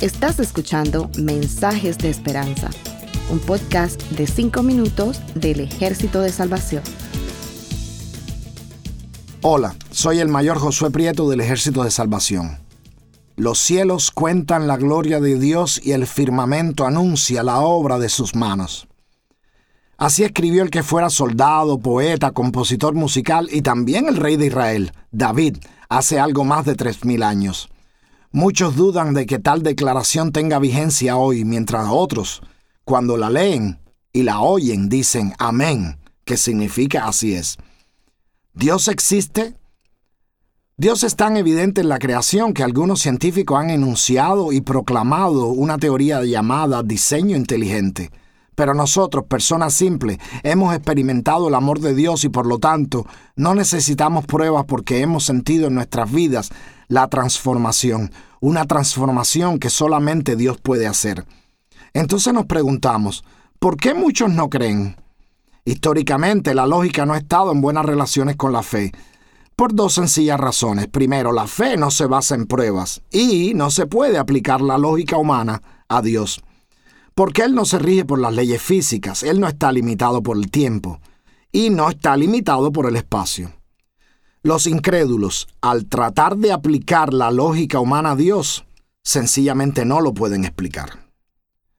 Estás escuchando Mensajes de Esperanza, un podcast de 5 minutos del Ejército de Salvación. Hola, soy el mayor Josué Prieto del Ejército de Salvación. Los cielos cuentan la gloria de Dios y el firmamento anuncia la obra de sus manos. Así escribió el que fuera soldado, poeta, compositor musical y también el rey de Israel, David, hace algo más de tres mil años. Muchos dudan de que tal declaración tenga vigencia hoy, mientras otros, cuando la leen y la oyen, dicen amén, que significa así es. ¿Dios existe? Dios es tan evidente en la creación que algunos científicos han enunciado y proclamado una teoría llamada diseño inteligente. Pero nosotros, personas simples, hemos experimentado el amor de Dios y por lo tanto no necesitamos pruebas porque hemos sentido en nuestras vidas la transformación, una transformación que solamente Dios puede hacer. Entonces nos preguntamos, ¿por qué muchos no creen? Históricamente la lógica no ha estado en buenas relaciones con la fe por dos sencillas razones. Primero, la fe no se basa en pruebas y no se puede aplicar la lógica humana a Dios. Porque Él no se rige por las leyes físicas, Él no está limitado por el tiempo y no está limitado por el espacio. Los incrédulos, al tratar de aplicar la lógica humana a Dios, sencillamente no lo pueden explicar.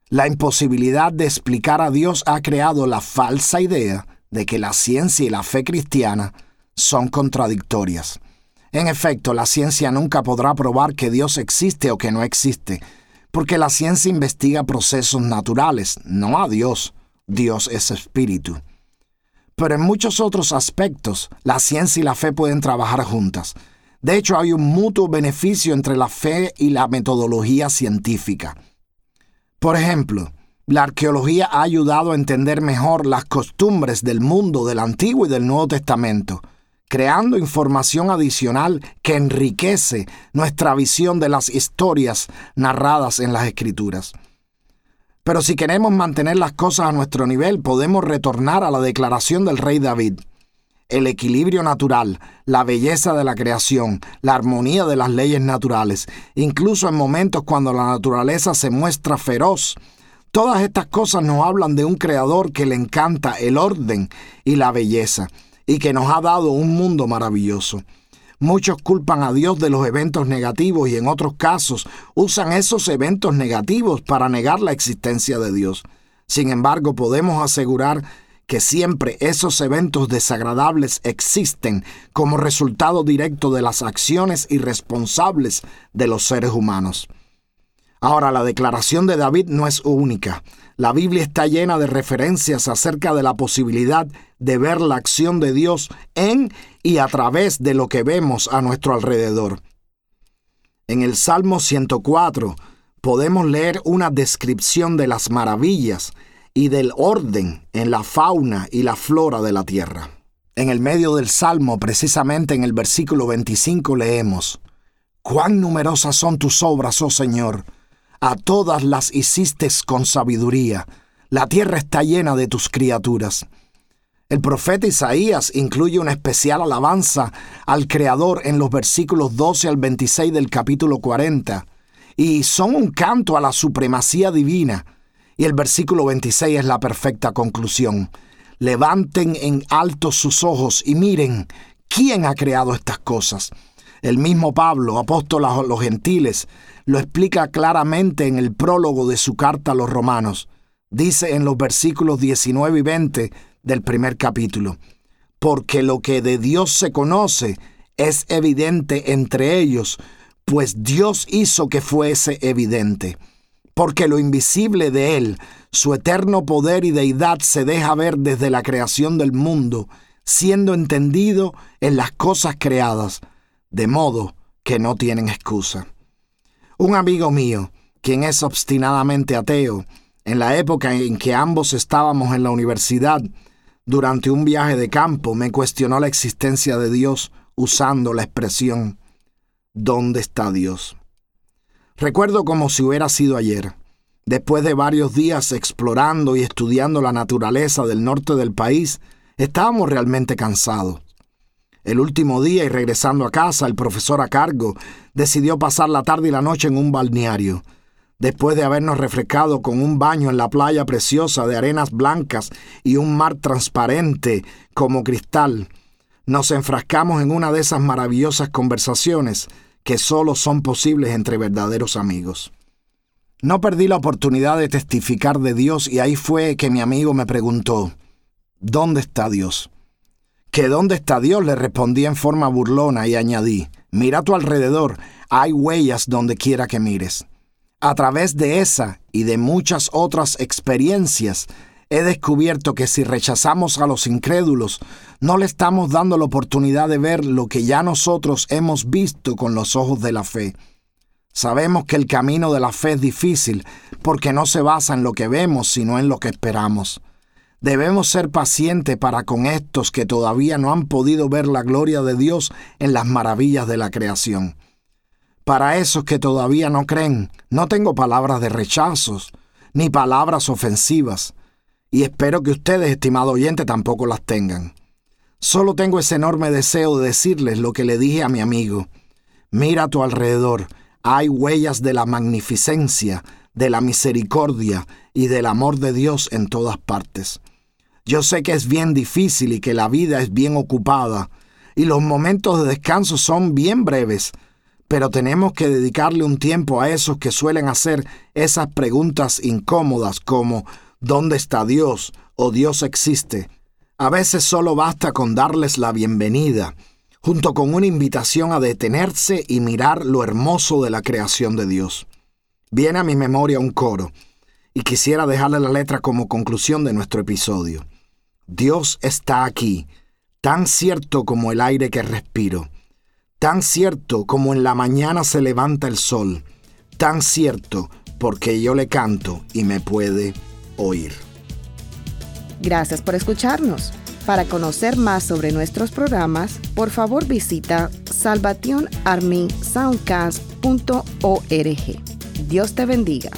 La imposibilidad de explicar a Dios ha creado la falsa idea de que la ciencia y la fe cristiana son contradictorias. En efecto, la ciencia nunca podrá probar que Dios existe o que no existe, porque la ciencia investiga procesos naturales, no a Dios. Dios es espíritu. Pero en muchos otros aspectos, la ciencia y la fe pueden trabajar juntas. De hecho, hay un mutuo beneficio entre la fe y la metodología científica. Por ejemplo, la arqueología ha ayudado a entender mejor las costumbres del mundo del Antiguo y del Nuevo Testamento, creando información adicional que enriquece nuestra visión de las historias narradas en las Escrituras. Pero si queremos mantener las cosas a nuestro nivel, podemos retornar a la declaración del rey David. El equilibrio natural, la belleza de la creación, la armonía de las leyes naturales, incluso en momentos cuando la naturaleza se muestra feroz, todas estas cosas nos hablan de un creador que le encanta el orden y la belleza y que nos ha dado un mundo maravilloso. Muchos culpan a Dios de los eventos negativos y en otros casos usan esos eventos negativos para negar la existencia de Dios. Sin embargo, podemos asegurar que siempre esos eventos desagradables existen como resultado directo de las acciones irresponsables de los seres humanos. Ahora, la declaración de David no es única. La Biblia está llena de referencias acerca de la posibilidad de ver la acción de Dios en y a través de lo que vemos a nuestro alrededor. En el Salmo 104 podemos leer una descripción de las maravillas y del orden en la fauna y la flora de la tierra. En el medio del Salmo, precisamente en el versículo 25, leemos, Cuán numerosas son tus obras, oh Señor, a todas las hiciste con sabiduría, la tierra está llena de tus criaturas. El profeta Isaías incluye una especial alabanza al Creador en los versículos 12 al 26 del capítulo 40, y son un canto a la supremacía divina. Y el versículo 26 es la perfecta conclusión. Levanten en alto sus ojos y miren quién ha creado estas cosas. El mismo Pablo, apóstol a los gentiles, lo explica claramente en el prólogo de su carta a los romanos. Dice en los versículos 19 y 20 del primer capítulo, porque lo que de Dios se conoce es evidente entre ellos, pues Dios hizo que fuese evidente. Porque lo invisible de Él, su eterno poder y deidad se deja ver desde la creación del mundo, siendo entendido en las cosas creadas, de modo que no tienen excusa. Un amigo mío, quien es obstinadamente ateo, en la época en que ambos estábamos en la universidad, durante un viaje de campo, me cuestionó la existencia de Dios usando la expresión ¿Dónde está Dios? Recuerdo como si hubiera sido ayer. Después de varios días explorando y estudiando la naturaleza del norte del país, estábamos realmente cansados. El último día y regresando a casa, el profesor a cargo decidió pasar la tarde y la noche en un balneario. Después de habernos refrescado con un baño en la playa preciosa de arenas blancas y un mar transparente como cristal, nos enfrascamos en una de esas maravillosas conversaciones que solo son posibles entre verdaderos amigos. No perdí la oportunidad de testificar de Dios y ahí fue que mi amigo me preguntó, ¿dónde está Dios? ¿Que dónde está Dios? le respondí en forma burlona y añadí, mira a tu alrededor, hay huellas donde quiera que mires. A través de esa y de muchas otras experiencias, he descubierto que si rechazamos a los incrédulos, no le estamos dando la oportunidad de ver lo que ya nosotros hemos visto con los ojos de la fe. Sabemos que el camino de la fe es difícil porque no se basa en lo que vemos, sino en lo que esperamos. Debemos ser pacientes para con estos que todavía no han podido ver la gloria de Dios en las maravillas de la creación. Para esos que todavía no creen, no tengo palabras de rechazos, ni palabras ofensivas y espero que ustedes, estimado oyente, tampoco las tengan. Solo tengo ese enorme deseo de decirles lo que le dije a mi amigo. Mira a tu alrededor, hay huellas de la magnificencia, de la misericordia y del amor de Dios en todas partes. Yo sé que es bien difícil y que la vida es bien ocupada, y los momentos de descanso son bien breves, pero tenemos que dedicarle un tiempo a esos que suelen hacer esas preguntas incómodas como ¿Dónde está Dios? o Dios existe. A veces solo basta con darles la bienvenida, junto con una invitación a detenerse y mirar lo hermoso de la creación de Dios. Viene a mi memoria un coro, y quisiera dejarle la letra como conclusión de nuestro episodio. Dios está aquí, tan cierto como el aire que respiro, tan cierto como en la mañana se levanta el sol, tan cierto porque yo le canto y me puede oír. Gracias por escucharnos. Para conocer más sobre nuestros programas, por favor visita salvationarmysoundcast.org. Dios te bendiga.